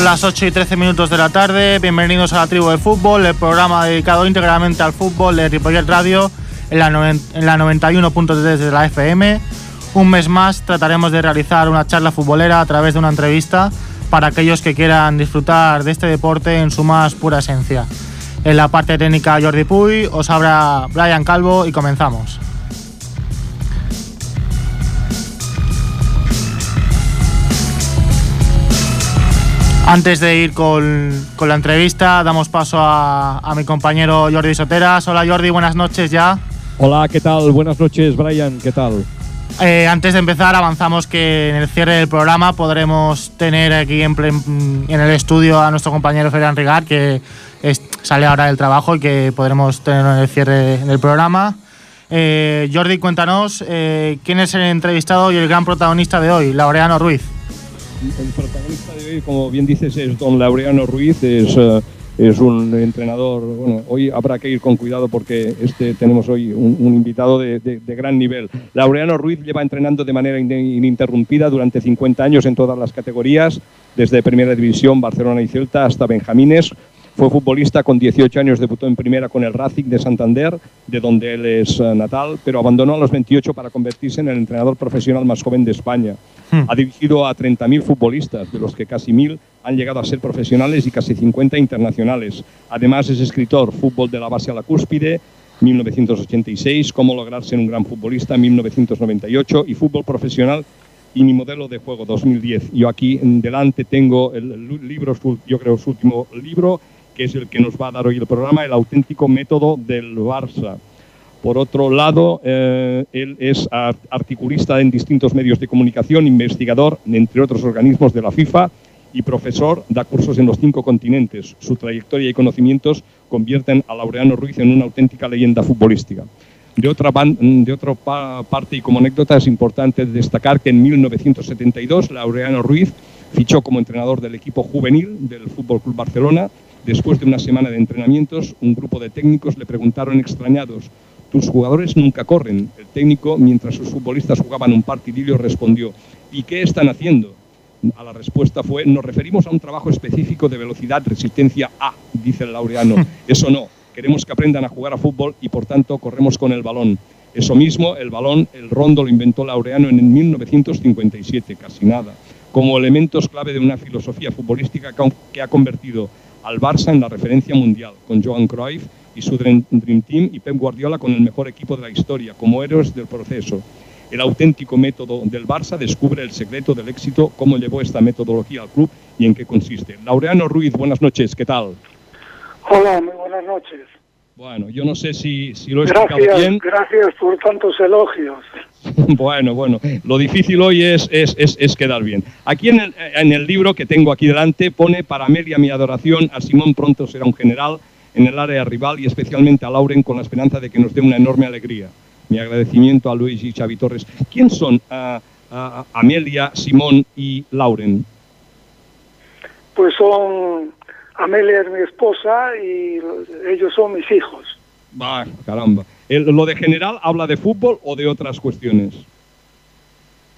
Son las 8 y 13 minutos de la tarde. Bienvenidos a la Tribu de Fútbol, el programa dedicado íntegramente al fútbol de Ripollet Radio en la, en la 91.3 de la FM. Un mes más trataremos de realizar una charla futbolera a través de una entrevista para aquellos que quieran disfrutar de este deporte en su más pura esencia. En la parte técnica Jordi Puy, os habla Brian Calvo y comenzamos. Antes de ir con, la entrevista, damos paso a, mi compañero Jordi Soteras. Hola Jordi, buenas noches ya. Hola, ¿qué tal? Buenas noches, Brian, ¿qué tal? Eh, antes de empezar, avanzamos que en el cierre del programa podremos tener aquí en, el estudio a nuestro compañero Ferdinand Rigar, que sale ahora del trabajo y que podremos tener en el cierre del programa. Eh, Jordi, cuéntanos eh, quién es el entrevistado y el gran protagonista de hoy, Laureano Ruiz el protagonista de hoy, como bien dices, es don Laureano Ruiz, es, eh, es un entrenador, bueno, hoy habrá que ir con cuidado porque este, tenemos hoy un, invitado de, de, gran nivel. Laureano Ruiz lleva entrenando de manera ininterrumpida durante 50 años en todas las categorías, desde Primera División, Barcelona y Celta hasta Benjamines, fue futbolista con 18 años, debutó en primera con el Racing de Santander, de donde él es eh, natal, pero abandonó a los 28 para convertirse en el entrenador profesional más joven de España. Hmm. Ha dirigido a 30.000 futbolistas, de los que casi 1.000 han llegado a ser profesionales y casi 50 internacionales. Además es escritor, Fútbol de la base a la cúspide, 1986, Cómo lograr ser un gran futbolista, 1998, y Fútbol profesional y mi modelo de juego 2010. Yo aquí delante tengo el libro, yo creo su último libro, es el que nos va a dar hoy el programa, el auténtico método del Barça. Por otro lado, eh, él es articulista en distintos medios de comunicación, investigador, entre otros organismos de la FIFA, y profesor, da cursos en los cinco continentes. Su trayectoria y conocimientos convierten a Laureano Ruiz en una auténtica leyenda futbolística. De otra, de otra parte y como anécdota es importante destacar que en 1972 Laureano Ruiz fichó como entrenador del equipo juvenil del Fútbol Club Barcelona Después de una semana de entrenamientos, un grupo de técnicos le preguntaron extrañados, tus jugadores nunca corren. El técnico, mientras sus futbolistas jugaban un partidillo, respondió, ¿y qué están haciendo? A la respuesta fue, nos referimos a un trabajo específico de velocidad, resistencia A, dice el laureano. Eso no, queremos que aprendan a jugar a fútbol y por tanto corremos con el balón. Eso mismo, el balón, el rondo lo inventó Laureano en 1957, casi nada, como elementos clave de una filosofía futbolística que ha convertido al Barça en la referencia mundial, con Johan Cruyff y su Dream Team y Pep Guardiola con el mejor equipo de la historia, como héroes del proceso. El auténtico método del Barça descubre el secreto del éxito, cómo llevó esta metodología al club y en qué consiste. Laureano Ruiz, buenas noches, ¿qué tal? Hola, muy buenas noches. Bueno, yo no sé si, si lo he explicado bien. Gracias por tantos elogios. bueno, bueno, lo difícil hoy es, es, es, quedar bien. Aquí en el, en el, libro que tengo aquí delante pone para Amelia mi adoración, a Simón pronto será un general en el área rival y especialmente a Lauren con la esperanza de que nos dé una enorme alegría. Mi agradecimiento a Luis y Xavi Torres. ¿Quién son Amelia, Simón y Lauren? Pues son Amelia es mi esposa y ellos son mis hijos. Va, caramba. ¿Lo de general habla de fútbol o de otras cuestiones?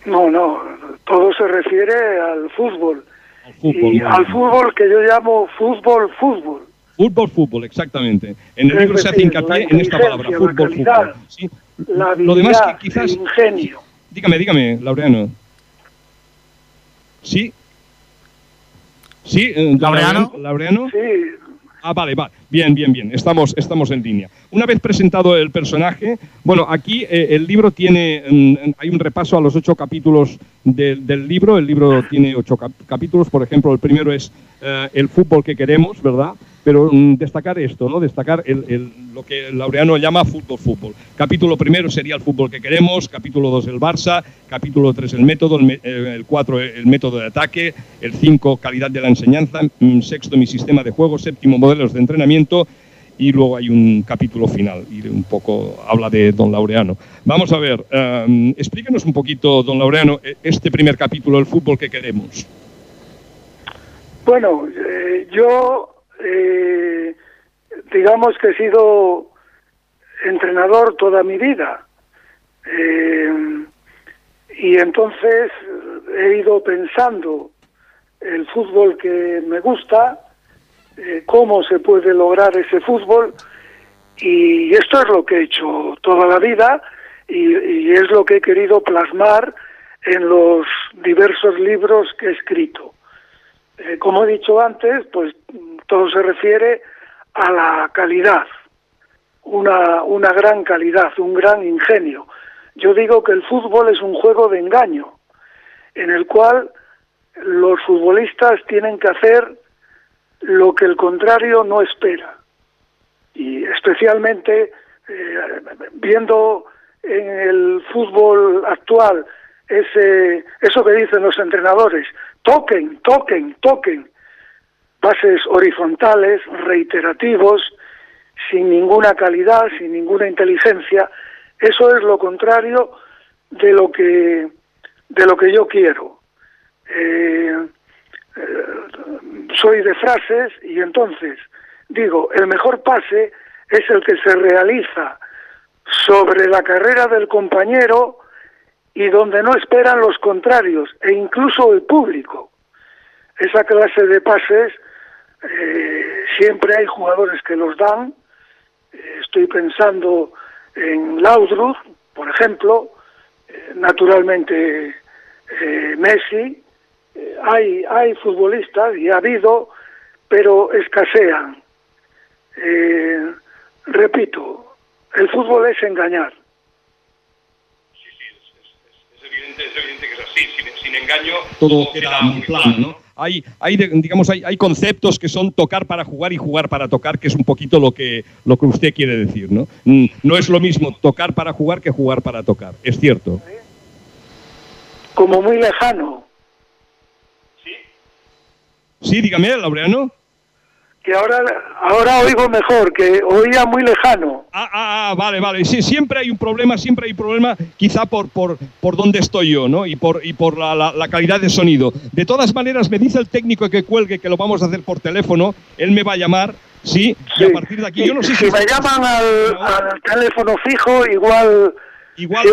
No, no, todo se refiere al fútbol. Al fútbol, y al fútbol que yo llamo fútbol, fútbol. Fútbol, fútbol, exactamente. En el libro se hace hincapié en esta palabra, fútbol, fútbol. ¿sí? Lo demás que quizás... El ingenio. Dígame, dígame, Laureano. Sí, Sí, eh, Laureano. Laureano. Sí. Ah, vale, vale. Bien, bien, bien. Estamos, estamos en línea. Una vez presentado el personaje, bueno, aquí eh, el libro tiene, mm, hay un repaso a los ocho capítulos del libro. El libro tiene ocho capítulos. Por ejemplo, el primero es eh, el fútbol que queremos, ¿verdad? Pero mm, destacar esto, ¿no? destacar lo que Laureano llama fútbol-fútbol. Capítulo primero sería el fútbol que queremos, capítulo dos el Barça, capítulo tres el método, el, eh, cuatro el método de ataque, el cinco calidad de la enseñanza, mm, sexto mi sistema de juego, séptimo modelos de entrenamiento y luego hay un capítulo final y un poco habla de don Laureano. Vamos a ver, um, explíquenos un poquito, don Laureano, e, este primer capítulo, el fútbol que queremos. Bueno, eh, yo eh, digamos que he sido entrenador toda mi vida. Eh, y entonces he ido pensando el fútbol que me gusta, eh, cómo se puede lograr ese fútbol y esto es lo que he hecho toda la vida y, es lo que he querido plasmar en los diversos libros que he escrito. Como he dicho antes, pues todo se refiere a la calidad, una, una gran calidad, un gran ingenio. Yo digo que el fútbol es un juego de engaño, en el cual los futbolistas tienen que hacer lo que el contrario no espera. Y especialmente eh, viendo en el fútbol actual ese, eso que dicen los entrenadores, toquen, toquen, toquen, pases horizontales, reiterativos, sin ninguna calidad, sin ninguna inteligencia, eso es lo contrario de lo que, de lo que yo quiero. Eh, eh, soy de frases y entonces digo, el mejor pase es el que se realiza sobre la carrera del compañero y donde no esperan los contrarios e incluso el público. Esa clase de pases eh, siempre hay jugadores que los dan. estoy pensando en Laudrup, por ejemplo, eh, naturalmente eh, Messi. hay, hay futbolistas y ha habido, pero escasean. repito, el fútbol es engañar. Sí, sí, es, evidente, es evidente, que así, sin, engaño todo queda muy plano, ¿no? Hay, hay, digamos, hay, hay, conceptos que son tocar para jugar y jugar para tocar, que es un poquito lo que, lo que usted quiere decir, ¿no? Mm, no es lo mismo tocar para jugar que jugar para tocar, es cierto. Como muy lejano. Sí. Sí, dígame, Laureano que ahora, ahora oigo mejor, que oía muy lejano. Ah, ah, ah, vale, vale. Sí, siempre hay un problema, siempre hay un problema, quizá por, por, por dónde estoy yo, ¿no? Y por, y por la, la, calidad de sonido. De todas maneras, me dice el técnico que cuelgue que lo vamos a hacer por teléfono, él me va a llamar, ¿sí? Y a partir de aquí, yo no sé si... Si me llaman al, al teléfono fijo, igual Igual,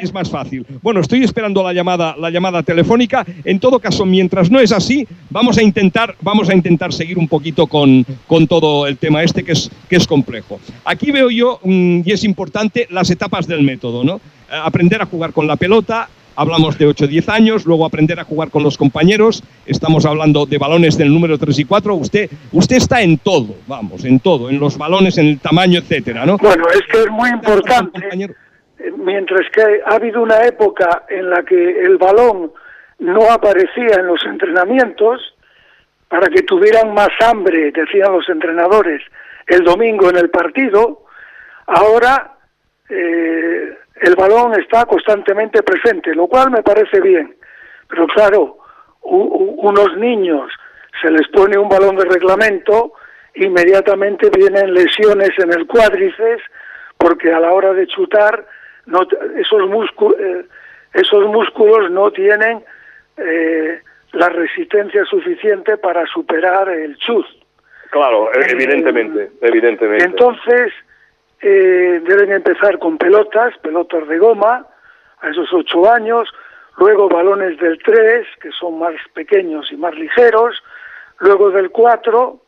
es, más fácil. Bueno, estoy esperando la llamada, la llamada telefónica. En todo caso, mientras no es así, vamos a intentar, vamos a intentar seguir un poquito con, con todo el tema este que es, que es complejo. Aquí veo yo, mm, y es importante, las etapas del método, ¿no? Eh, aprender a jugar con la pelota, hablamos de 8 o 10 años, luego aprender a jugar con los compañeros, estamos hablando de balones del número 3 y 4, usted, usted está en todo, vamos, en todo, en los balones, en el tamaño, etcétera, ¿no? Bueno, es que es muy importante mientras que ha habido una época en la que el balón no aparecía en los entrenamientos, para que tuvieran más hambre, decían los entrenadores, el domingo en el partido, ahora eh, el balón está constantemente presente, lo cual me parece bien. Pero claro, unos niños se les pone un balón de reglamento, inmediatamente vienen lesiones en el cuádriceps, porque a la hora de chutar esos, músculos, eh, esos músculos no tienen eh, la resistencia suficiente para superar el chuz. Claro, eh, evidentemente, evidentemente. Entonces, deben empezar con pelotas, pelotas de goma, a esos ocho años, luego balones del 3, que son más pequeños y más ligeros, luego del 4,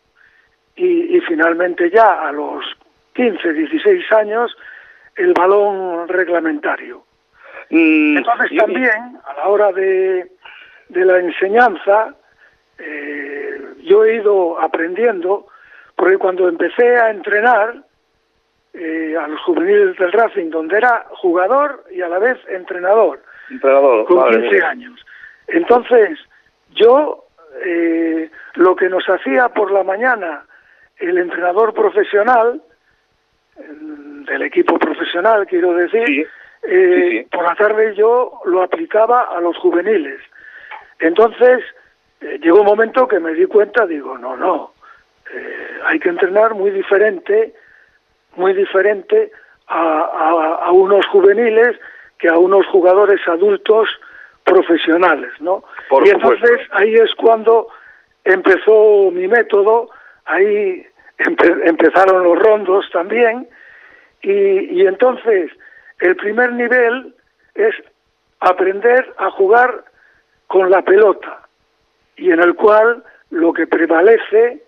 y, y finalmente ya a los 15, 16 años, el balón reglamentario. Mm, Entonces también, a la hora de, de la enseñanza, eh, yo he ido aprendiendo, porque cuando empecé a entrenar eh, a los juveniles del Racing, donde era jugador y a la vez entrenador, entrenador con 15 años. Entonces, yo eh, lo que nos hacía por la mañana el entrenador profesional, del equipo profesional, quiero decir, eh, por la tarde yo lo aplicaba a los juveniles. Entonces, eh, llegó un momento que me di cuenta, digo, no, no, eh, hay que entrenar muy diferente, muy diferente a, a, unos juveniles que a unos jugadores adultos profesionales, ¿no? y entonces ahí es cuando empezó mi método, ahí empezaron los rondos también, y, entonces el primer nivel es aprender a jugar con la pelota. y en el cual lo que prevalece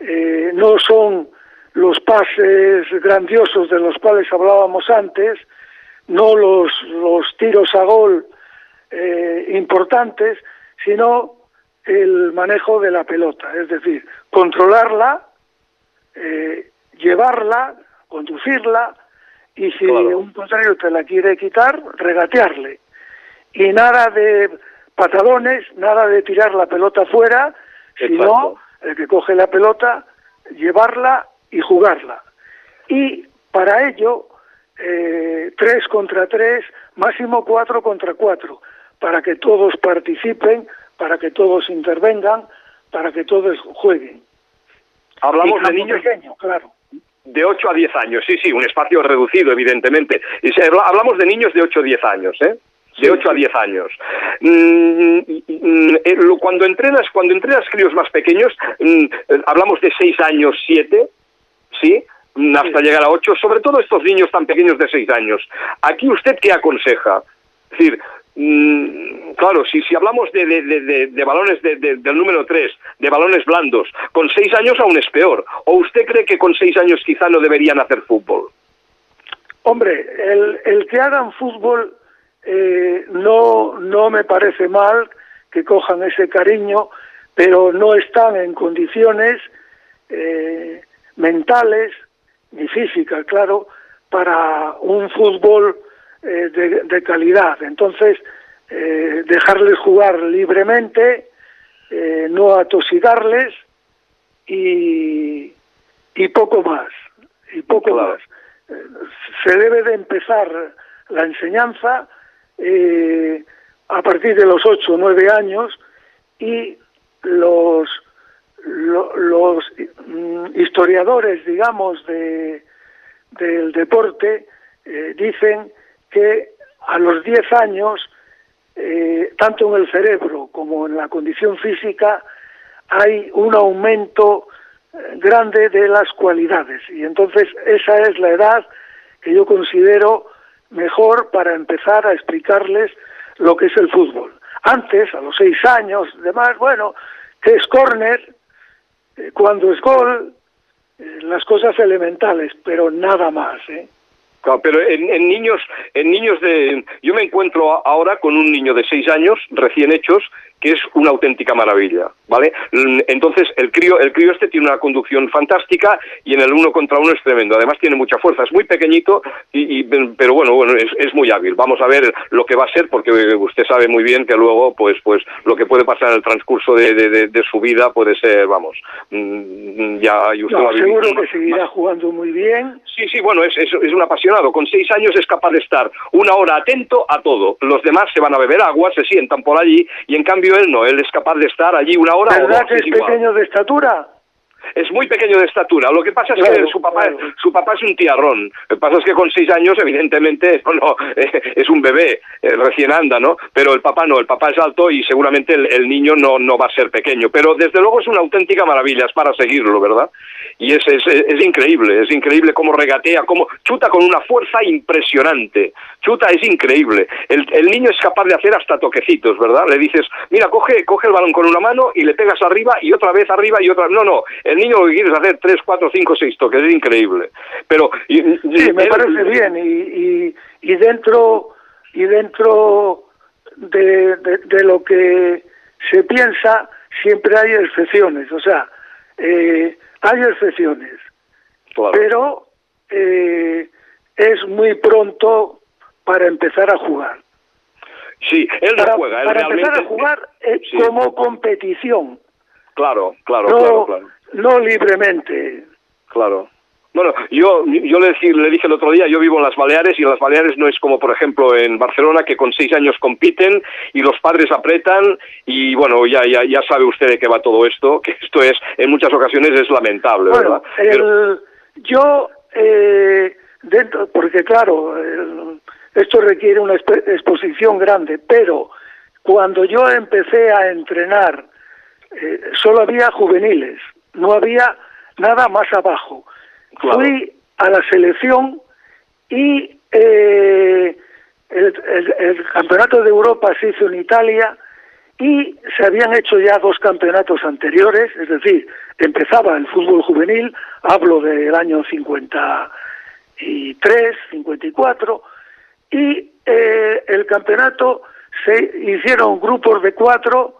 eh, no son los pases grandiosos de los cuales hablábamos antes, no los, los tiros a gol eh, importantes, sino el manejo de la pelota, es decir, controlarla, eh, llevarla, conducirla y si un contrario te la quiere quitar, regatearle. Y nada de patadones, nada de tirar la pelota fuera, sino el que coge la pelota, llevarla y jugarla. Y para ello, eh, tres contra tres, máximo cuatro contra cuatro, para que todos participen, para que todos intervengan, para que todos jueguen. Hablamos de niños pequeños, claro. De 8 a 10 años, sí, sí, un espacio reducido, evidentemente. Y hablamos de niños de 8 a 10 años, ¿eh? de 8 a 10 años. Mm, mm, eh, cuando entrenas, cuando entrenas críos más pequeños, mm, hablamos de 6 años, 7, ¿sí? Hasta llegar a 8, sobre todo estos niños tan pequeños de 6 años. Aquí usted qué aconseja? Es decir, claro, si, si hablamos de, de, balones del número 3, de balones blandos, con 6 años aún es peor. ¿O usted cree que con 6 años quizá no deberían hacer fútbol? Hombre, el, el que hagan fútbol eh, no, no me parece mal que cojan ese cariño, pero no están en condiciones eh, mentales ni físicas, claro, para un fútbol eh, de, calidad. Entonces, dejarles jugar libremente, no atosigarles y, y poco más, y poco más. se debe de empezar la enseñanza eh, a partir de los 8 o 9 años y los, los mm, historiadores, digamos, de, del deporte eh, dicen que a los 10 años, eh, tanto en el cerebro como en la condición física, hay un aumento grande de las cualidades. Y entonces esa es la edad que yo considero mejor para empezar a explicarles lo que es el fútbol. Antes, a los seis años, demás, bueno, que es córner, eh, cuando es gol, eh, las cosas elementales, pero nada más, ¿eh? Pero en, en, niños, en niños de, yo me encuentro ahora con un niño de seis años recién hechos que es una auténtica maravilla, ¿vale? Entonces, el crío, el crío este tiene una conducción fantástica y en el uno contra uno es tremendo. Además, tiene mucha fuerza, es muy pequeñito, y, pero bueno, bueno es, es, muy hábil. Vamos a ver lo que va a ser, porque usted sabe muy bien que luego, pues, pues lo que puede pasar en el transcurso de, de, su vida puede ser, vamos, mm, ya y usted Seguro que seguirá jugando muy bien. Sí, sí, bueno, es, es, es un apasionado. Con seis años es capaz de estar una hora atento a todo. Los demás se van a beber agua, se sientan por allí, y en cambio él no, él es capaz de estar allí una hora ¿Verdad que es, pequeño de estatura? Es muy pequeño de estatura. Lo que pasa es que su papá, su papá es un tiarrón. Lo que pasa es que con seis años, evidentemente, no, no es un bebé, eh, recién anda, ¿no? Pero el papá no, el papá es alto y seguramente el, niño no, no va a ser pequeño. Pero desde luego es una auténtica maravilla, es para seguirlo, ¿verdad? Y es, es, es increíble, es increíble cómo regatea, cómo chuta con una fuerza impresionante. Chuta es increíble. El, el niño es capaz de hacer hasta toquecitos, ¿verdad? Le dices, mira, coge, coge el balón con una mano y le pegas arriba y otra vez arriba y otra. No, no. El niño lo que quiere es hacer tres, cuatro, cinco, seis toques. Es increíble. Pero. sí, me parece bien. Y, y, dentro. Y dentro de, de, lo que se piensa, siempre hay excepciones. O sea, eh, hay excepciones. Pero eh, es muy pronto para empezar a jugar. Sí, él no juega. Él para empezar a jugar eh, como competición. Claro, claro, claro, claro. No libremente. Claro. Bueno, yo, yo le, le, dije el otro día, yo vivo en las Baleares y en las Baleares no es como, por ejemplo, en Barcelona, que con seis años compiten y los padres apretan y, bueno, ya, ya, ya sabe usted de qué va todo esto, que esto es, en muchas ocasiones es lamentable, ¿verdad? yo, eh, dentro, porque claro, esto requiere una exposición grande, pero cuando yo empecé a entrenar, eh, solo había juveniles, no había nada más abajo. Fui a la selección y eh, el, campeonato de Europa se hizo en Italia y se habían hecho ya dos campeonatos anteriores, es decir, empezaba el fútbol juvenil, hablo del año 53, 54, y eh, el campeonato se hicieron grupos de cuatro,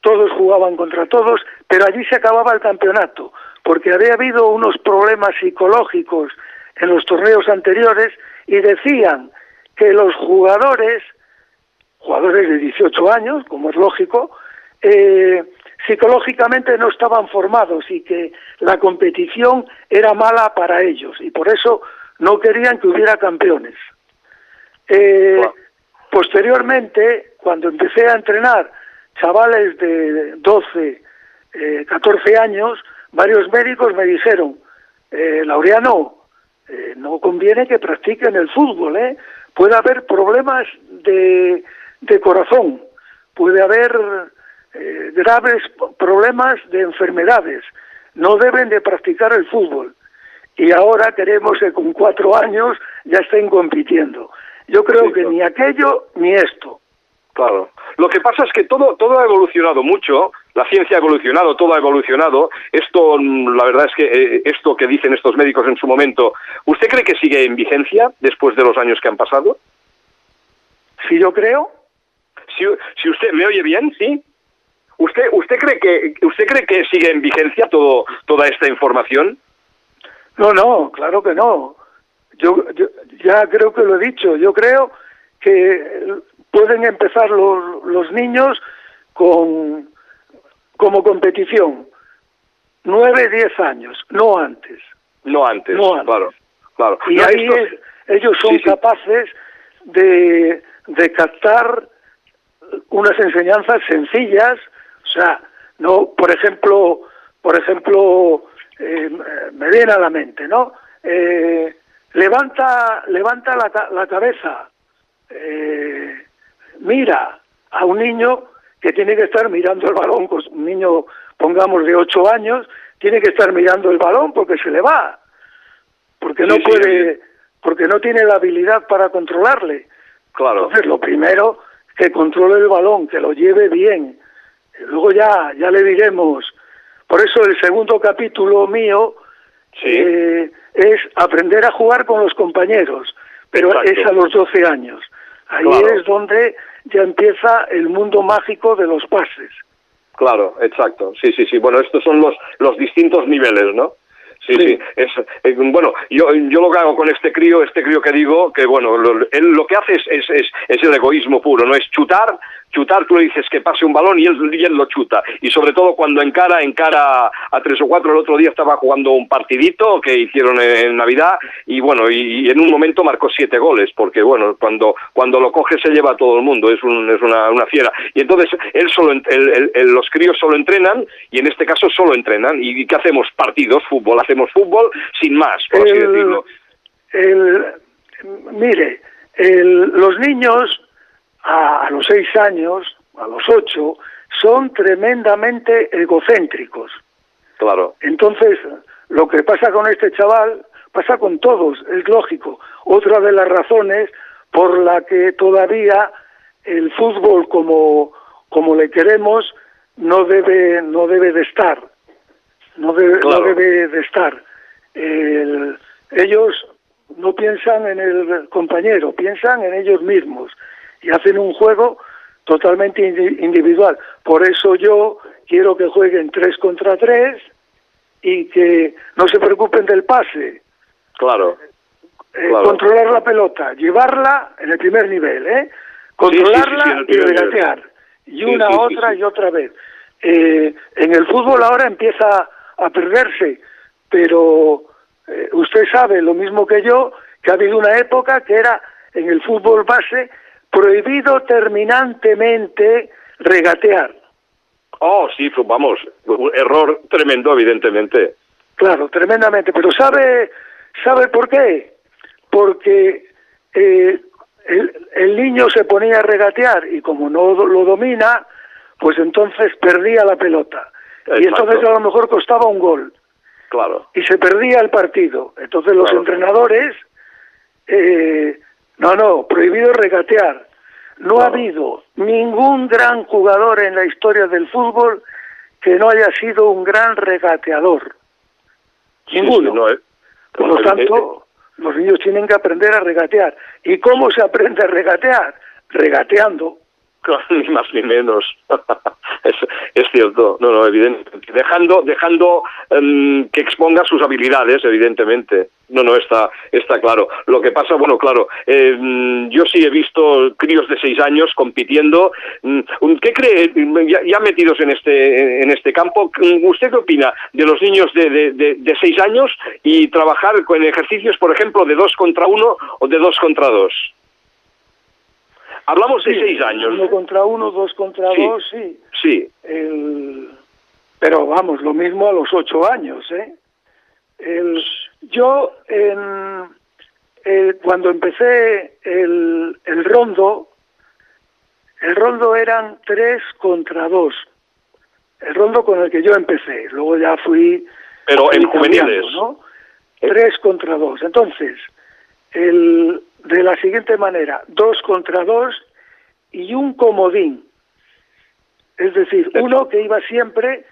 todos jugaban contra todos, pero allí se acababa el campeonato, porque había habido unos problemas psicológicos en los torneos anteriores y decían que los jugadores jugadores de 18 años, como es lógico, eh, psicológicamente no estaban formados y que la competición era mala para ellos y por eso no querían que hubiera campeones. Eh, posteriormente, cuando empecé a entrenar chavales de 12, 14 eh, años, varios médicos me dijeron, Laureano, no conviene que practiquen el fútbol, ¿eh? puede haber problemas de de corazón, puede haber eh, graves problemas de enfermedades, no deben de practicar el fútbol. Y ahora queremos que con cuatro años ya estén compitiendo. Yo creo que ni aquello ni esto. Claro. Lo que pasa es que todo, todo ha evolucionado mucho, la ciencia ha evolucionado, todo ha evolucionado. Esto, la verdad es que eh, esto que dicen estos médicos en su momento, ¿usted cree que sigue en vigencia después de los años que han pasado? Sí, yo creo. Si, usted me oye bien, sí. ¿Usted usted cree que usted cree que sigue en vigencia todo toda esta información? No, no, claro que no. Yo, ya creo que lo he dicho. Yo creo que pueden empezar los, los niños con como competición nueve, diez años, no antes. No antes, claro, claro. Y ahí ellos son capaces de, de captar unas enseñanzas sencillas, o sea, no, por ejemplo, por ejemplo, eh, me viene a la mente, ¿no? Eh, levanta, levanta la, la cabeza, eh, mira a un niño que tiene que estar mirando el balón, pues un niño, pongamos, de ocho años, tiene que estar mirando el balón porque se le va, porque no puede, porque no tiene la habilidad para controlarle. Claro. Entonces, lo primero que controle el balón, que lo lleve bien. Luego ya, ya le diremos. Por eso el segundo capítulo mío eh, es aprender a jugar con los compañeros, pero es a los 12 años. Ahí es donde ya empieza el mundo mágico de los pases. Claro, exacto. Sí, sí, sí. Bueno, estos son los, los distintos niveles, ¿no? Sí, sí. Es, eh, bueno, yo, yo lo que hago con este crío, este crío que digo, que bueno, lo, él lo que hace es, es, es, es el egoísmo puro, no es chutar, chutar, tú le dices que pase un balón y él, y él lo chuta. Y sobre todo cuando encara, encara a tres o cuatro. El otro día estaba jugando un partidito que hicieron en, Navidad y bueno, y, en un momento marcó siete goles, porque bueno, cuando, cuando lo coge se lleva a todo el mundo, es, un, es una, una fiera. Y entonces él solo, los críos solo entrenan y en este caso solo entrenan. ¿Y qué hacemos? Partidos, fútbol, hacemos fútbol sin más, por así decirlo. mire, los niños a, los seis años, a los ocho, son tremendamente egocéntricos. Claro. Entonces, lo que pasa con este chaval pasa con todos, es lógico. Otra de las razones por la que todavía el fútbol como, como le queremos no debe, no debe de estar. No debe, no debe de estar. ellos no piensan en el compañero, piensan en ellos mismos y hacen un juego totalmente individual. Por eso yo quiero que jueguen tres contra tres y que no se preocupen del pase. Claro. Eh, controlar la pelota, llevarla en el primer nivel, ¿eh? Controlarla y regatear. Y una, otra y otra vez. Eh, en el fútbol ahora empieza a perderse, pero eh, usted sabe lo mismo que yo, que ha habido una época que era en el fútbol base prohibido terminantemente regatear. Oh, sí, vamos, error tremendo, evidentemente. Claro, tremendamente, pero ¿sabe, sabe por qué? Porque eh, el, niño se ponía a regatear y como no lo domina, pues entonces perdía la pelota. Y entonces a lo mejor costaba un gol. Claro. Y se perdía el partido. Entonces los entrenadores, eh, no, no, prohibido regatear. No ha habido ningún gran jugador en la historia del fútbol que no haya sido un gran regateador. Ninguno. eh. Por lo tanto, los niños tienen que aprender a regatear. ¿Y cómo se aprende a regatear? Regateando. ni más ni menos. es, es, cierto, no, no, evidentemente. Dejando, dejando um, que exponga sus habilidades, evidentemente. No, no, está, está claro. Lo que pasa, bueno, claro, eh, yo sí he visto críos de seis años compitiendo. ¿Qué cree, ya, ya, metidos en este, en este campo, usted qué opina de los niños de, de, de, de seis años y trabajar con ejercicios, por ejemplo, de dos contra uno o de dos contra dos? Hablamos de sí, seis años. Uno contra uno, dos contra sí, dos, sí. Sí. El, pero vamos, lo mismo a los ocho años, ¿eh? El, yo, en, eh, cuando empecé el, el rondo, el rondo eran tres contra dos. El rondo con el que yo empecé. Luego ya fui. Pero en juveniles. ¿no? Tres contra dos. Entonces, el, de la siguiente manera, dos contra dos y un comodín. Es decir, uno que iba siempre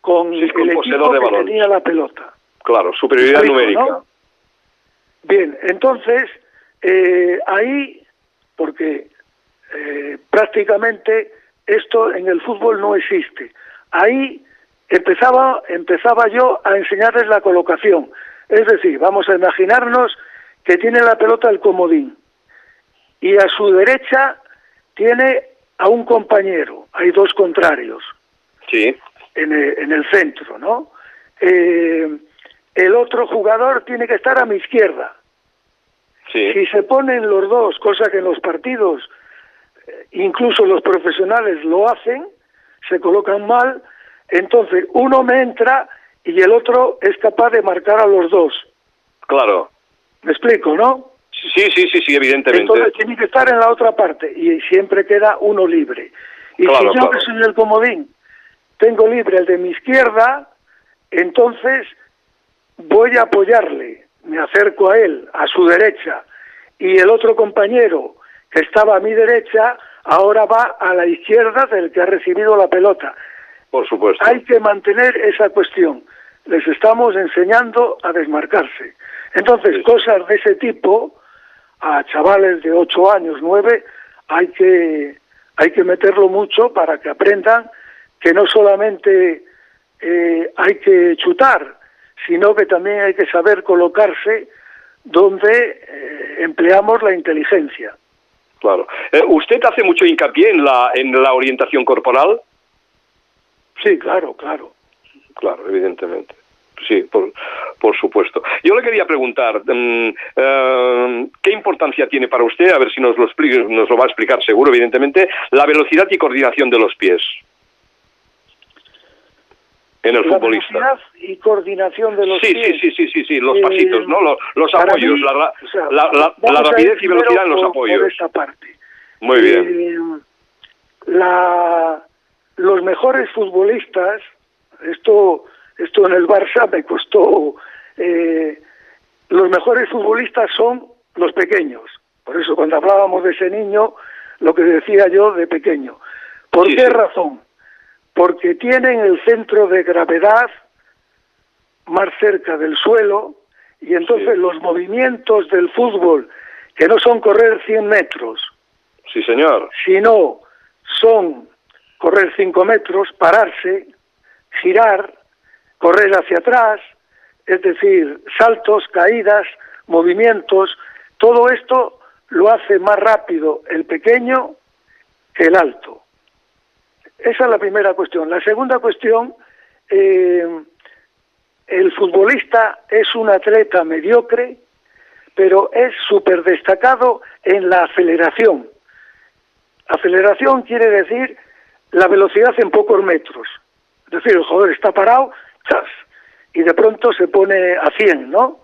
con sí, el equipo de que balón. tenía la pelota. Claro, superioridad numérica. ¿no? Bien, entonces, eh, ahí, porque eh, prácticamente esto en el fútbol no existe, ahí empezaba, empezaba yo a enseñarles la colocación. Es decir, vamos a imaginarnos que tiene la pelota el comodín y a su derecha tiene a un compañero, hay dos contrarios Sí. en el, en el centro, ¿no? Eh, el otro jugador tiene que estar a mi izquierda. Sí. Si se ponen los dos, cosa que en los partidos, eh, incluso los profesionales lo hacen, se colocan mal, entonces uno me entra y el otro es capaz de marcar a los dos. Claro. ¿Me explico, no? Sí, sí, sí, sí, evidentemente. Entonces tiene que estar en la otra parte y siempre queda uno libre. Y Claro, si yo claro. que soy el comodín tengo libre el de mi izquierda, entonces voy a apoyarle, me acerco a él, a su derecha, y el otro compañero que estaba a mi derecha ahora va a la izquierda del que ha recibido la pelota. Por supuesto. Hay que mantener esa cuestión. Les estamos enseñando a desmarcarse. Entonces, Sí. cosas de ese tipo, a chavales de 8 años, 9, hay que, hay que meterlo mucho para que aprendan que no solamente eh, hay que chutar, sino que también hay que saber colocarse donde eh, empleamos la inteligencia. Claro. Eh, ¿Usted hace mucho hincapié en la, en la orientación corporal? Sí, claro, claro. Claro, evidentemente. Sí, por, por supuesto. Yo le quería preguntar, mm, eh, ¿qué importancia tiene para usted, a ver si nos lo, explica, nos lo va a explicar seguro, evidentemente, la velocidad y coordinación de los pies en el La futbolista? velocidad y coordinación de los Sí, pies. sí, sí, sí, sí, sí, los Eh, pasitos, ¿no? Los, los apoyos, mí, la, ra- o sea, la, la- rapidez y velocidad en los por- apoyos. Por esta parte. Muy bien. Eh, la, los mejores futbolistas, esto, esto en el Barça me costó, eh, los mejores futbolistas son los pequeños. Por eso cuando hablábamos de ese niño, lo que decía yo de pequeño. ¿Por Sí, qué sí. razón? Porque tienen el centro de gravedad más cerca del suelo y entonces Sí. los movimientos del fútbol, que no son correr 100 metros, Sí, señor. sino son correr 5 metros, pararse, girar, correr hacia atrás, es decir, saltos, caídas, movimientos, todo esto lo hace más rápido el pequeño que el alto. Esa es la primera cuestión. La segunda cuestión, eh, el futbolista es un atleta mediocre, pero es súper destacado en la aceleración. Aceleración quiere decir la velocidad en pocos metros. Es decir, el jugador está parado, ¡chas! y de pronto se pone a 100, ¿no?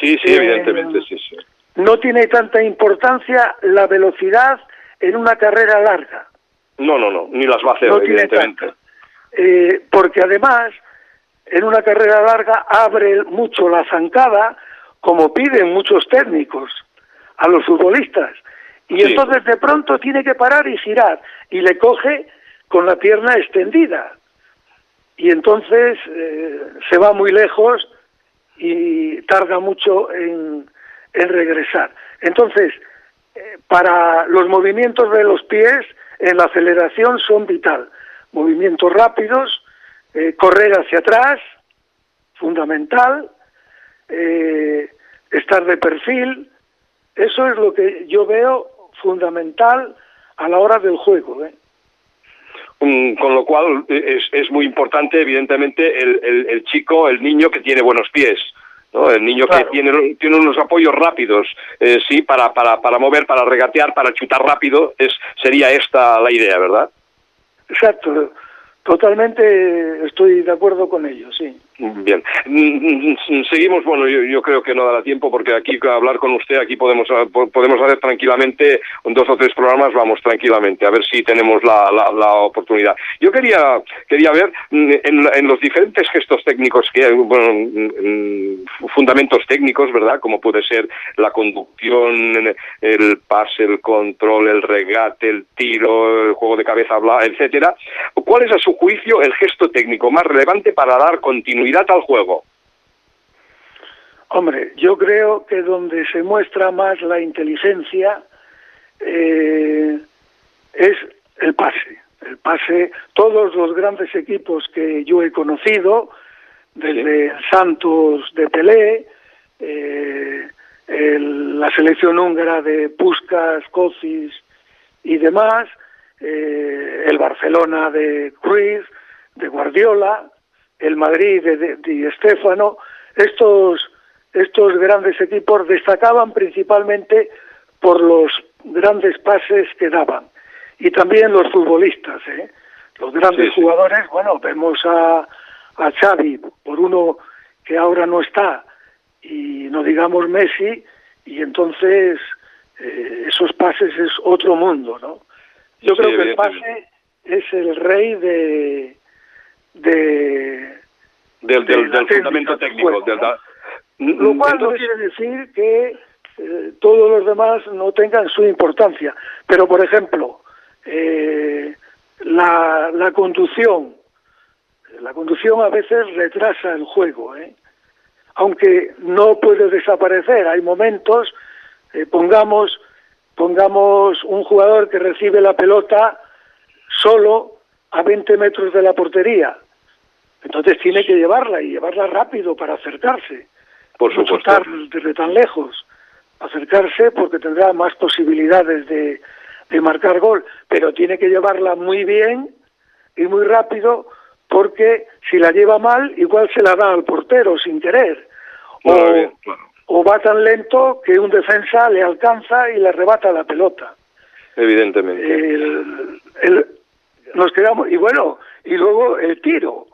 Sí, sí, Eh, evidentemente, sí, sí. No tiene tanta importancia la velocidad en una carrera larga. No, no, no, ni las va a hacer, no evidentemente. Eh, porque además, en una carrera larga abre mucho la zancada, como piden muchos técnicos a los futbolistas. Y entonces de pronto tiene que parar y girar y le coge con la pierna extendida. Y entonces eh, se va muy lejos y tarda mucho en, regresar. Entonces, eh, para los movimientos de los pies en la aceleración son vital. Movimientos rápidos, eh, correr hacia atrás, fundamental, estar de perfil, eso es lo que yo veo fundamental a la hora del juego. Mm, con lo cual es, es muy importante, evidentemente, el, el, chico, el niño que tiene buenos pies. ¿no? El niño que tiene, tiene unos apoyos rápidos, eh, sí, para, para, para mover, para regatear, para chutar rápido, es, sería esta la idea, ¿verdad? Exacto. Totalmente estoy de acuerdo con ello, sí. Bien. Mm, mm, seguimos, bueno, yo, creo que no dará tiempo porque aquí hablar con usted, aquí podemos ah, podemos hacer tranquilamente dos o tres programas, vamos tranquilamente, a ver si tenemos la, la, oportunidad. Yo quería quería ver mm, en, en, los diferentes gestos técnicos que bueno, fundamentos técnicos, ¿verdad? Como puede ser la conducción, el pase, el control, el regate, el tiro, el juego de cabeza, etcétera. ¿Cuál es a su juicio el gesto técnico más relevante para dar continuidad al juego? Hombre, yo creo que donde se muestra más la inteligencia eh, es el pase. El pase, todos los grandes equipos que yo he conocido, desde Santos de Pelé, eh, la selección húngara de Puskas, Kocis y demás, eh, el Barcelona de Cruz, de Guardiola, el Madrid de, Di Stéfano, estos, estos grandes equipos destacaban principalmente por los grandes pases que daban. Y también los futbolistas, ¿eh? los grandes jugadores, bueno, vemos a, a Xavi, por uno que ahora no está, y no digamos Messi, y entonces eh, esos pases es otro mundo, ¿no? Yo creo que el pase es el rey de... de del, del, fundamento técnico. Lo cual no quiere decir que eh, todos los demás no tengan su importancia. Pero, por ejemplo, eh, la, la conducción, la conducción a veces retrasa el juego, ¿eh? aunque no puede desaparecer. Hay momentos, eh, pongamos pongamos un jugador que recibe la pelota solo a 20 metros de la portería. Entonces tiene que llevarla y llevarla rápido para acercarse. Por supuesto. desde tan lejos. Acercarse porque tendrá más posibilidades de, de marcar gol. Pero tiene que llevarla muy bien y muy rápido porque si la lleva mal, igual se la da al portero sin querer. O, o va tan lento que un defensa le alcanza y le arrebata la pelota. Evidentemente. nos quedamos, y bueno, y luego el tiro.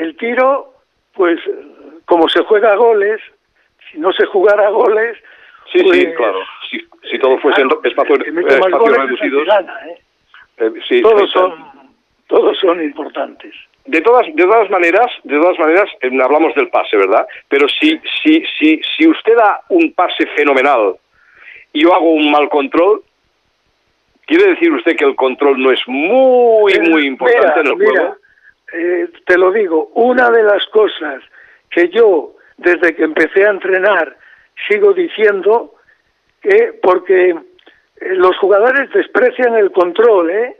El tiro, pues, como se juega a goles, si no se jugara goles. Sí, sí, pues, claro. Si, todo fuese en espacios, reducidos. ¿eh? Eh, sí, todos, son, todos son importantes de todas, de todas maneras, de todas maneras, eh, hablamos del pase, ¿verdad? Pero si, si, si, si usted da un pase fenomenal y yo hago un mal control, ¿quiere decir usted que el control no es muy, eh, muy importante en el juego? Eh, te lo digo, una de las cosas que yo, desde que empecé a entrenar, sigo diciendo que porque los jugadores desprecian el control, ¿eh?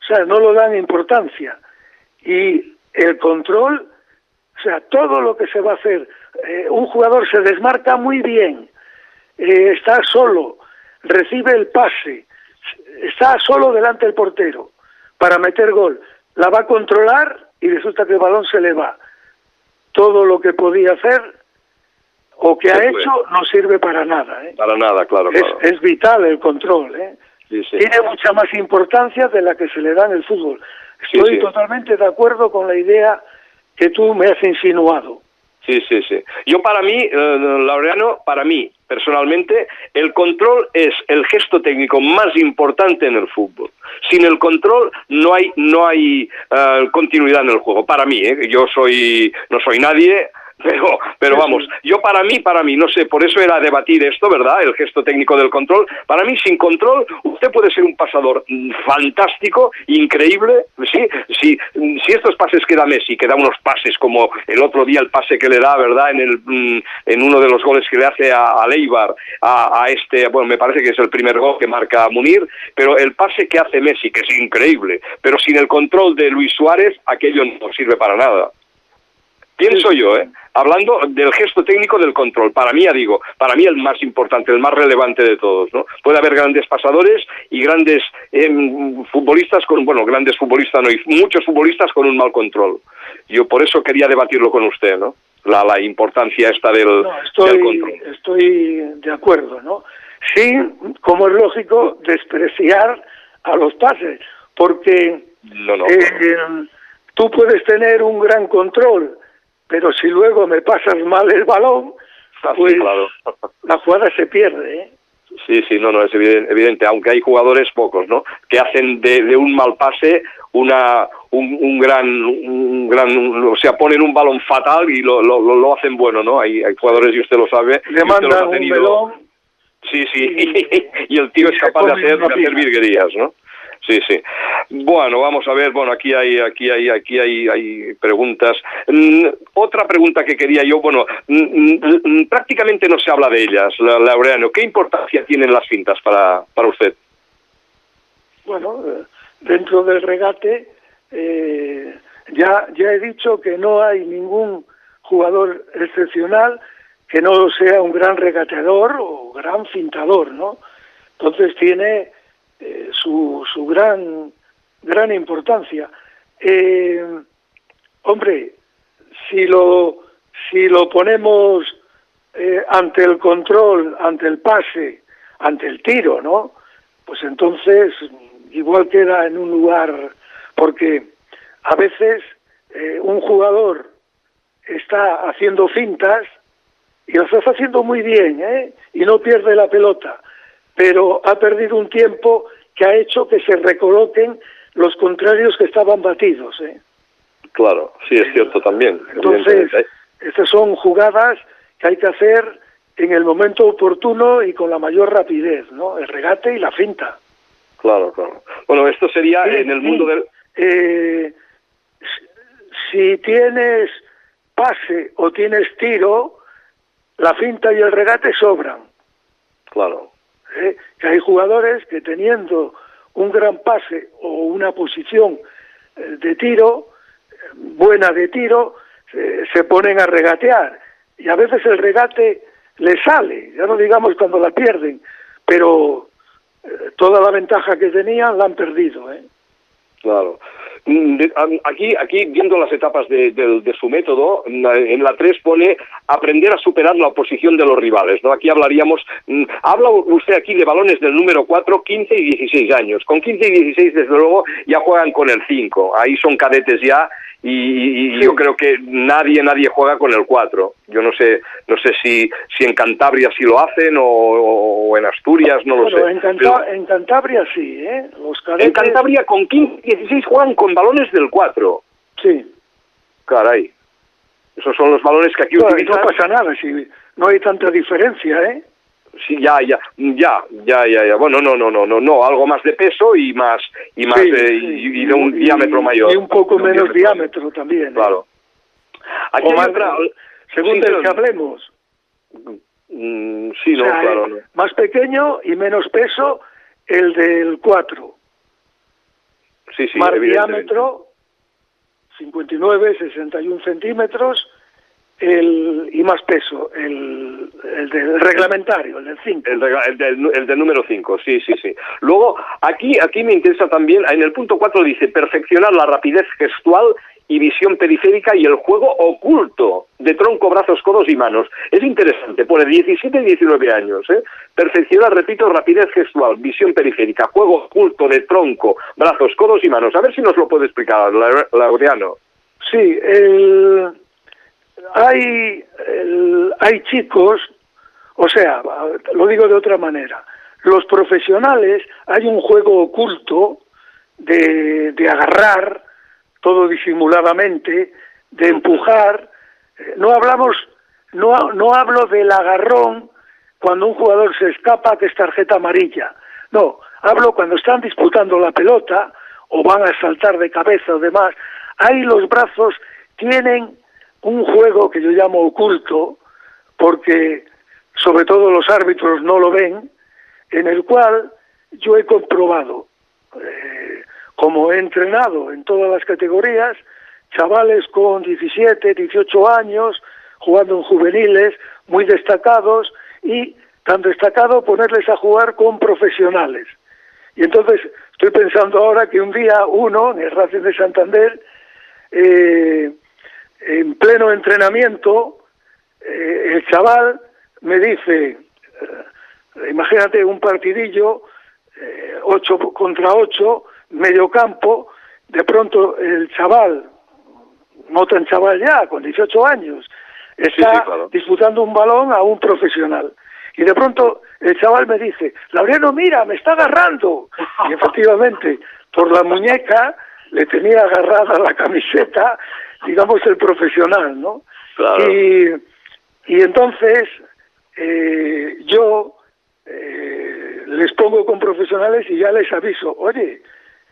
O sea, no lo dan importancia y el control, o sea, todo lo que se va a hacer, eh, un jugador se desmarca muy bien, eh, está solo, recibe el pase, está solo delante del portero para meter gol, la va a controlar y resulta que el balón se le va. Todo lo que podía hacer o que ha hecho no sirve para nada. ¿eh? Para nada, claro. Es, es vital el control. ¿eh? Tiene mucha más importancia de la que se le da en el fútbol. Estoy totalmente de acuerdo con la idea que tú me has insinuado. Sí, sí, sí. Yo para mí, eh, Laureano, para mí, personalmente, el control es el gesto técnico más importante en el fútbol. Sin el control no hay, no hay eh, continuidad en el juego. Para mí, ¿eh? yo soy, no soy nadie, Pero, pero vamos, yo para mí, para mí, no sé, por eso era debatir esto, ¿verdad? El gesto técnico del control. Para mí, sin control, usted puede ser un pasador mm, fantástico, increíble, ¿sí? Si, si estos pases que da Messi, que da unos pases como el otro día el pase que le da, ¿verdad? En, el, mm, en uno de los goles que le hace a, a Leibar, a, a, este, bueno, me parece que es el primer gol que marca Munir, pero el pase que hace Messi, que es increíble, pero sin el control de Luis Suárez, aquello no sirve para nada. Pienso yo, ¿eh? Hablando del gesto técnico del control, para mí, ya digo, para mí el más importante, el más relevante de todos, ¿no? Puede haber grandes pasadores y grandes eh, futbolistas con, bueno, grandes futbolistas no, y muchos futbolistas con un mal control. Yo por eso quería debatirlo con usted, ¿no? La, la importancia esta del, no, estoy, del control. Estoy de acuerdo, ¿no? Sí, como es lógico, despreciar a los pases, porque no, no, eh, tú puedes tener un gran control, pero si luego me pasas mal el balón, pues sí, claro. la jugada se pierde. ¿eh? Sí, sí, no, no, es evidente, aunque hay jugadores pocos, ¿no? Que hacen de, de un mal pase una un, un, gran un gran o sea ponen un balón fatal y lo, lo, lo hacen bueno no hay, hay jugadores y usted lo sabe le mandan un melón sí sí y, y el tío es capaz de hacer, de hacer virguerías no Sí, sí. Bueno, vamos a ver. Bueno, aquí hay, aquí hay, aquí hay, hay preguntas. Mm, otra pregunta que quería yo. Bueno, mm, mm, prácticamente no se habla de ellas, Laureano. ¿Qué importancia tienen las cintas para, para usted? Bueno, dentro del regate eh, ya ya he dicho que no hay ningún jugador excepcional que no sea un gran regateador o gran fintador, ¿no? Entonces tiene eh, su, su gran, gran importancia. Eh, hombre, si lo, si lo ponemos eh, ante el control, ante el pase, ante el tiro, ¿no? Pues entonces igual queda en un lugar, porque a veces eh, un jugador está haciendo fintas y lo está haciendo muy bien, ¿eh? Y no pierde la pelota pero ha perdido un tiempo que ha hecho que se recoloquen los contrarios que estaban batidos. ¿eh? Claro, sí, es cierto también. Entonces, estas son jugadas que hay que hacer en el momento oportuno y con la mayor rapidez, ¿no? El regate y la finta. Claro, claro. Bueno, esto sería sí, en el mundo sí. del... Eh, si tienes pase o tienes tiro, la finta y el regate sobran. Claro. ¿Eh? que hay jugadores que teniendo un gran pase o una posición eh, de tiro, buena de tiro, se ponen a regatear. Y a veces el regate le sale, ya no digamos cuando la pierden, pero eh, toda la ventaja que tenían la han perdido. ¿eh? Claro. Aquí, aquí viendo las etapas de, de, de, su método, en la 3 pone aprender a superar la oposición de los rivales. ¿no? Aquí hablaríamos, habla usted aquí de balones del número 4, 15 y 16 años. Con 15 y 16, desde luego, ya juegan con el 5. Ahí son cadetes ya y, y yo creo que nadie nadie juega con el 4. Yo no sé no sé si si en Cantabria sí lo hacen o, o en Asturias, no bueno, lo sé. En, Canta Pero, en, Cantabria sí, ¿eh? Los cadetes... En Cantabria con 15 16 juegan con balones del 4. Sí. Caray. Esos son los balones que aquí no, utilizan. No pasa nada, si no hay tanta diferencia, ¿eh? Sí ya ya ya ya ya ya bueno no no no no no algo más de peso y más y más sí, de, sí. Y, y, de un y, diámetro mayor y un poco menos diámetro, diámetro también ¿eh? claro Aquí más, otra, según sí, del que hablemos mm, sí no o sea, claro no. más pequeño y menos peso el del 4 sí sí más diámetro 59 61 centímetros el y más peso, el, el del reglamentario, el del 5. El, el, del, el del número 5, sí, sí, sí. Luego, aquí, aquí me interesa también, en el punto 4 dice, perfeccionar la rapidez gestual y visión periférica y el juego oculto de tronco, brazos, codos y manos. Es interesante, pone 17 y 19 años. ¿eh? Perfeccionar, repito, rapidez gestual, visión periférica, juego oculto de tronco, brazos, codos y manos. A ver si nos lo puede explicar, Laureano. Sí, el hay, el, hay chicos, o sea, lo digo de otra manera, los profesionales hay un juego oculto de, de agarrar todo disimuladamente, de empujar, Eh, no hablamos, no, no hablo del agarrón cuando un jugador se escapa que es tarjeta amarilla. No, hablo cuando están disputando la pelota o van a saltar de cabeza o demás. Ahí los brazos tienen un juego que yo llamo oculto, porque sobre todo los árbitros no lo ven, en el cual yo he comprobado, eh, como he entrenado en todas las categorías, chavales con 17, 18 años, jugando en juveniles, muy destacados, y tan destacado ponerles a jugar con profesionales. Y entonces estoy pensando ahora que un día uno, en el Racing de Santander, eh, en pleno entrenamiento, eh, el chaval me dice, eh, imagínate un partidillo, eh, ocho contra ocho, medio campo, de pronto el chaval, no tan chaval ya, con 18 años, está disputando un balón a un profesional. Y de pronto el chaval me dice, Laureano, mira, me está agarrando. Y efectivamente, por la muñeca le tenía agarrada la camiseta, digamos, el profesional, ¿no? Y, y entonces eh, yo eh, les pongo con profesionales y ya les aviso, oye,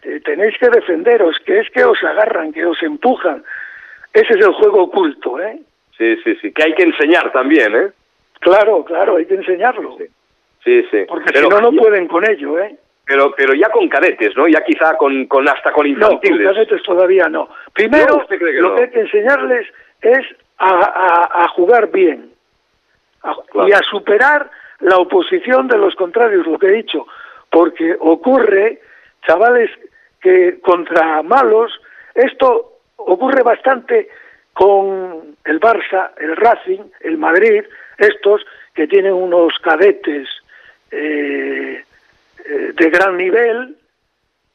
eh, tenéis que defenderos, que es que os agarran, que os empujan. Ese es el juego oculto, ¿eh? Sí, sí, sí, que hay que enseñar también, ¿eh? Claro, claro, hay que enseñarlo. Sí, sí. Porque si no, no pueden con ello, ¿eh? Pero, pero ya con cadetes, ¿no? Ya quizá con, con hasta con infantiles. No, con cadetes todavía no. Primero, lo que hay que enseñarles es a, a jugar bien y a superar la oposición de los contrarios, lo que he dicho, porque ocurre, chavales, que contra malos, esto ocurre bastante con el Barça, el Racing, el Madrid, estos que tienen unos cadetes eh, eh, de gran nivel,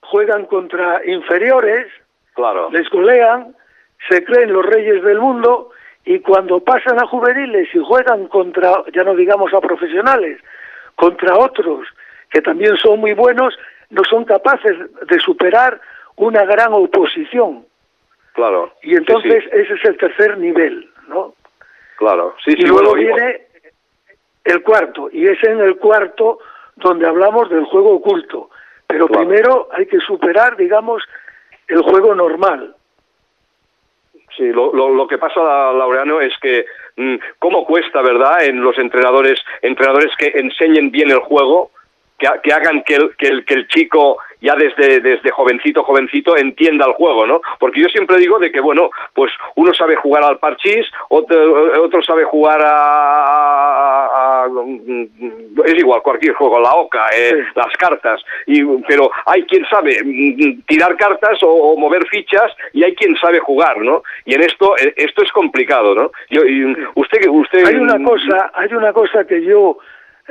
juegan contra inferiores, claro. les golean, se creen los reyes del mundo y cuando pasan a juveniles y juegan contra, ya no digamos a profesionales, contra otros que también son muy buenos, no son capaces de superar una gran oposición. Claro. Y entonces ese es el tercer nivel, ¿no? Claro, sí, y luego viene el cuarto, y es en el cuarto donde hablamos del juego oculto. Pero primero hay que superar, digamos, el juego normal. Sí, lo, lo, que pasa, Laureano, es que mm, cómo cuesta, ¿verdad?, en los entrenadores, entrenadores que enseñen bien el juego, que, hagan que el, que el, que el chico ya desde, desde jovencito, jovencito, entienda el juego, ¿no? Porque yo siempre digo de que, bueno, pues uno sabe jugar al parchís, otro, otro sabe jugar a, es igual, cualquier juego, la oca, eh, las cartas, y, pero hay quien sabe tirar cartas o, mover fichas y hay quien sabe jugar, ¿no? Y en esto, eh, esto es complicado, ¿no? Yo, usted, usted... Hay una cosa, hay una cosa que yo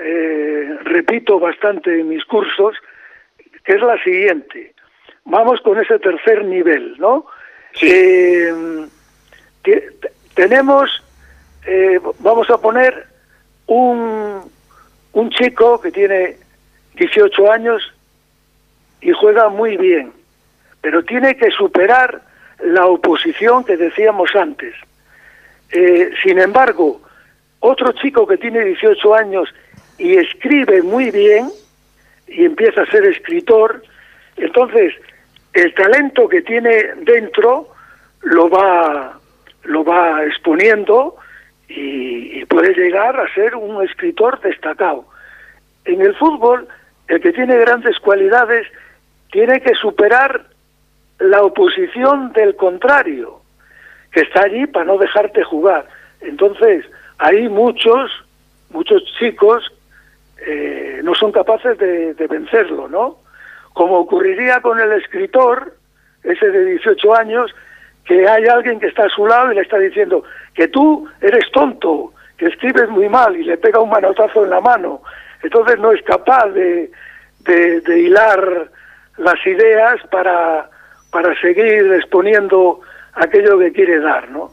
eh, repito bastante en mis cursos, que es la siguiente. Vamos con ese tercer nivel, ¿no? Eh, tenemos, eh, vamos a poner un, un chico que tiene 18 años y juega muy bien, pero tiene que superar la oposición que decíamos antes. sin embargo, otro chico que tiene 18 años y escribe muy bien y empieza a ser escritor, entonces el talento que tiene dentro lo va, lo va exponiendo y, puede llegar a ser un escritor destacado. En el fútbol, el que tiene grandes cualidades tiene que superar la oposición del contrario, que está allí para no dejarte jugar. Entonces, hay muchos, muchos chicos eh, no son capaces de, vencerlo, ¿no? Como ocurriría con el escritor, ese de 18 años, que hay alguien que está a su lado y le está diciendo que tú eres tonto, que escribes muy mal y le pega un manotazo en la mano. Entonces no es capaz de, de, hilar las ideas para, para seguir exponiendo aquello que quiere dar, ¿no?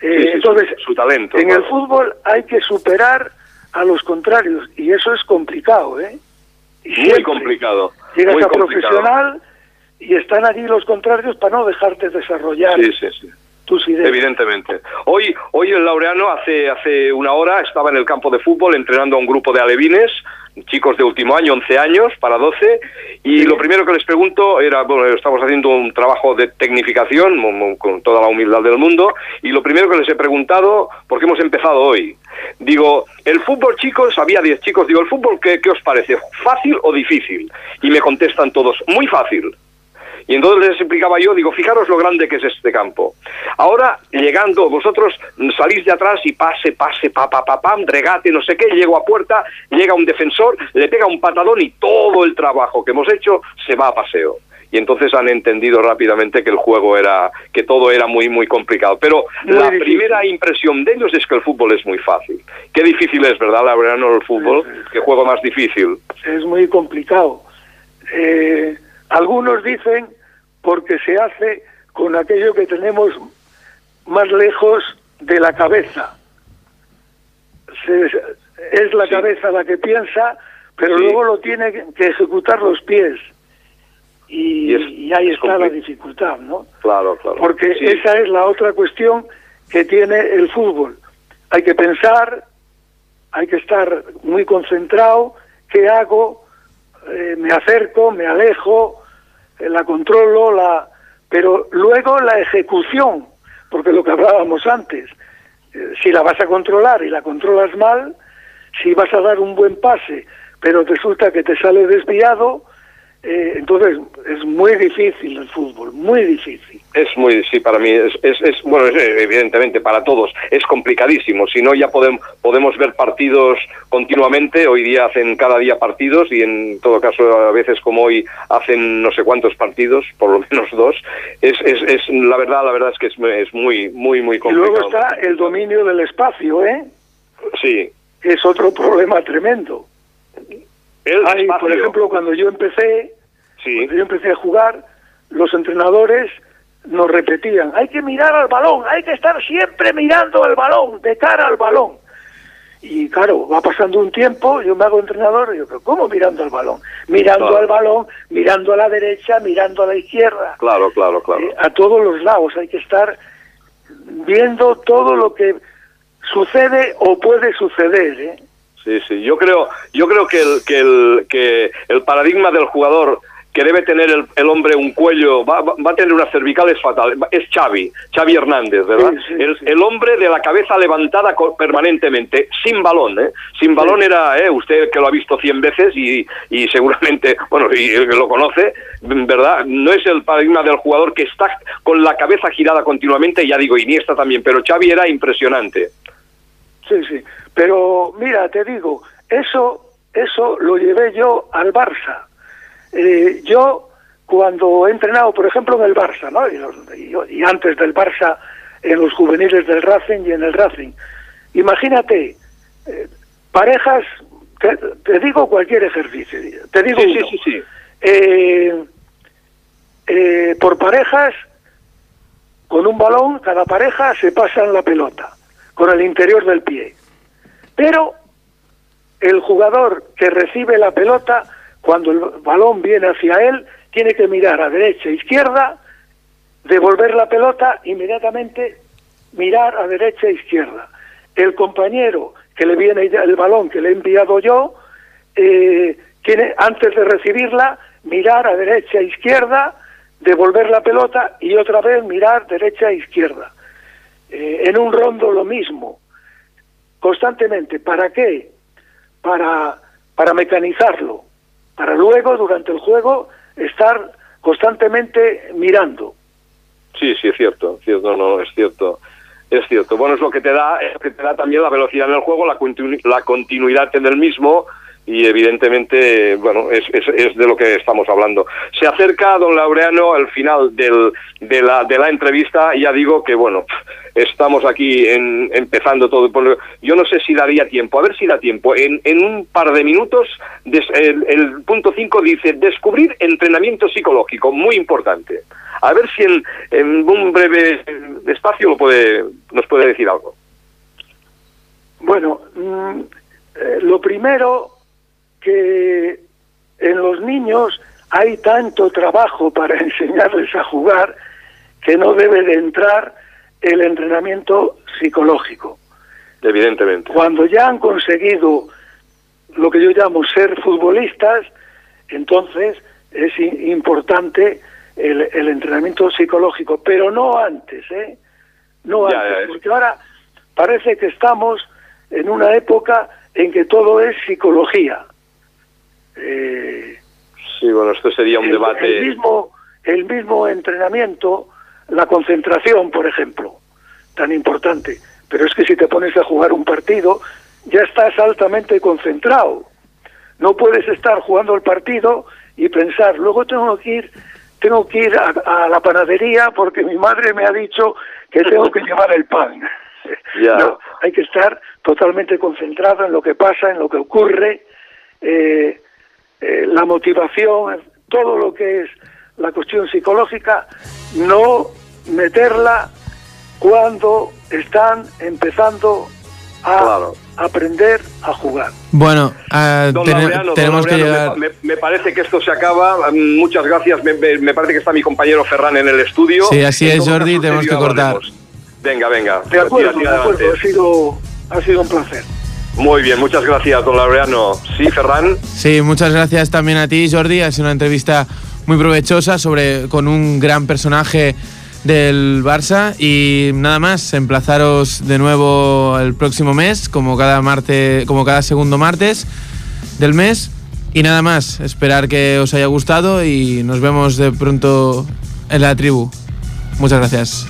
Eh, entonces, su, talento. En el fútbol hay que superar a los contrarios y eso es complicado, ¿eh? muy complicado. Llegas a profesional y están allí los contrarios para no dejarte desarrollar tus ideas. Evidentemente. Hoy, hoy el Laureano hace, hace una hora estaba en el campo de fútbol entrenando a un grupo de alevines, chicos de último año, 11 años, para 12, y lo primero que les pregunto era, bueno, estamos haciendo un trabajo de tecnificación con toda la humildad del mundo, y lo primero que les he preguntado, porque hemos empezado hoy, digo, el fútbol chicos, había 10 chicos, digo, ¿el fútbol qué, qué os parece? ¿Fácil o difícil? Y me contestan todos, muy fácil. Y entonces les explicaba yo, digo, fijaros lo grande que es este campo. Ahora, llegando, vosotros salís de atrás y pase, pase, pa, pa, pa, pam, regate, no sé qué, llego a puerta, llega un defensor, le pega un patadón y todo el trabajo que hemos hecho se va a paseo y entonces han entendido rápidamente que el juego era, que todo era muy, muy complicado. Pero la primera impresión de ellos es que el fútbol es muy fácil. Qué difícil es, ¿verdad, no el fútbol? Qué juego más difícil. Es muy complicado. Eh, algunos dicen porque se hace con aquello que tenemos más lejos de la cabeza. es la cabeza la que piensa, pero luego lo tiene que ejecutar los pies. Y, ahí está la dificultad, ¿no? Claro, claro. Porque esa es la otra cuestión que tiene el fútbol. Hay que pensar, hay que estar muy concentrado, ¿qué hago? Eh, me acerco, me alejo, eh, la controlo, la pero luego la ejecución, porque lo que hablábamos antes, eh, si la vas a controlar y la controlas mal, si vas a dar un buen pase, pero resulta que te sale desviado, eh, entonces es muy difícil el fútbol, muy difícil. Es muy, sí, para mí es, es, bueno, evidentemente para todos es complicadísimo. Si no, ya podemos, podemos ver partidos continuamente. Hoy día hacen cada día partidos y en todo caso a veces como hoy hacen no sé cuántos partidos, por lo menos dos. Es, es, es la verdad, la verdad es que es, es muy, muy, muy complicado. Y luego está el dominio del espacio, ¿eh? Sí. Es otro problema tremendo. por ejemplo, cuando yo empecé, cuando yo empecé a jugar, los entrenadores nos repetían, hay que mirar al balón, hay que estar siempre mirando al balón, de cara al balón. Y claro, va pasando un tiempo, yo me hago entrenador, y yo, ¿pero cómo mirando al balón? Mirando al balón, mirando a la derecha, mirando a la izquierda. Claro, claro, claro. Eh, a todos los lados, hay que estar viendo todo lo que sucede o puede suceder, ¿eh? Sí, sí. Yo creo, yo creo que el, que el, que el paradigma del jugador que debe tener el, hombre un cuello, va, va, a tener unas cervicales fatales, es Xavi, Xavi Hernández, ¿verdad? el, hombre de la cabeza levantada permanentemente, sin balón, ¿eh? Sin balón era, ¿eh? Usted que lo ha visto cien veces y, y seguramente, bueno, y lo conoce, ¿verdad? No es el paradigma del jugador que está con la cabeza girada continuamente, ya digo, Iniesta también, pero Xavi era impresionante. Sí, sí, pero mira, te digo, eso, eso lo llevé yo al Barça eh, yo, cuando he entrenado, por ejemplo, en el Barça, ¿no? y, antes del Barça, en los juveniles del Racing y en el Racing, imagínate, eh, parejas, te, digo cualquier ejercicio, te digo sí, sí, sí, eh, por parejas, con un balón, cada pareja se pasa en la pelota, con el interior del pie. Pero el jugador que recibe la pelota cuando el balón viene hacia él, tiene que mirar a derecha e izquierda, devolver la pelota, inmediatamente mirar a derecha e izquierda. El compañero que le viene el balón que le he enviado yo, eh, tiene antes de recibirla, mirar a derecha e izquierda, devolver la pelota y otra vez mirar derecha e izquierda. Eh, en un rondo lo mismo, constantemente. ¿Para qué? Para, para mecanizarlo para luego, durante el juego, estar constantemente mirando. Sí, sí, es cierto, cierto, no, es cierto. Es cierto. Bueno, es lo que te da, es que te da también la velocidad en el juego, la, la continuidad en el mismo y evidentemente, bueno, es, es, de lo que estamos hablando. Se acerca don Laureano al final del, de, la, de la entrevista ya digo que, bueno, estamos aquí en, empezando todo. Yo no sé si daría tiempo, a ver si da tiempo. En, en un par de minutos, el, el, punto 5 dice, descubrir entrenamiento psicológico, muy importante. A ver si en, en un breve espacio lo puede, nos puede decir algo. Bueno, mm, eh, lo primero que en los niños hay tanto trabajo para enseñarles a jugar que no debe de entrar el entrenamiento psicológico. Evidentemente. Cuando ya han conseguido lo que yo llamo ser futbolistas, entonces es importante el, el entrenamiento psicológico, pero no antes, ¿eh? No Ya, antes, ya, porque ahora parece que estamos en una época en que todo es psicología. Eh, Sí, bueno, esto sería un el, debate. el mismo, el mismo entrenamiento, la concentración, por ejemplo, tan importante. Pero es que si te pones a jugar un partido, ya estás altamente concentrado. No puedes estar jugando el partido y pensar, luego tengo que ir, tengo que ir a, a la panadería porque mi madre me ha dicho que tengo que llevar el pan. Ya. No, hay que estar totalmente concentrado en lo que pasa, en lo que ocurre, eh, eh, la motivación, todo lo que es la cuestión psicológica, no meterla cuando están empezando a Claro. aprender a jugar. Bueno, Don tene- Laureano, don tenemos que Laureano, llegar. me, parece que esto se acaba. Mm, Muchas gracias. Me, me- me parece que está mi compañero Ferran en el estudio. Sí, así es, Jordi, tenemos que cortar. Venga, venga. De acuerdo, Tira, tira de acuerdo, adelante. ha sido, ha sido un placer. Muy bien, muchas gracias, don Laureano. Sí, Ferran. Sí, muchas gracias también a ti, Jordi. Ha sido una entrevista muy provechosa sobre con un gran personaje del Barça y nada más, emplazaros de nuevo el próximo mes, como cada martes, como cada segundo martes del mes y nada más, esperar que os haya gustado y nos vemos de pronto en la tribu. Muchas gracias.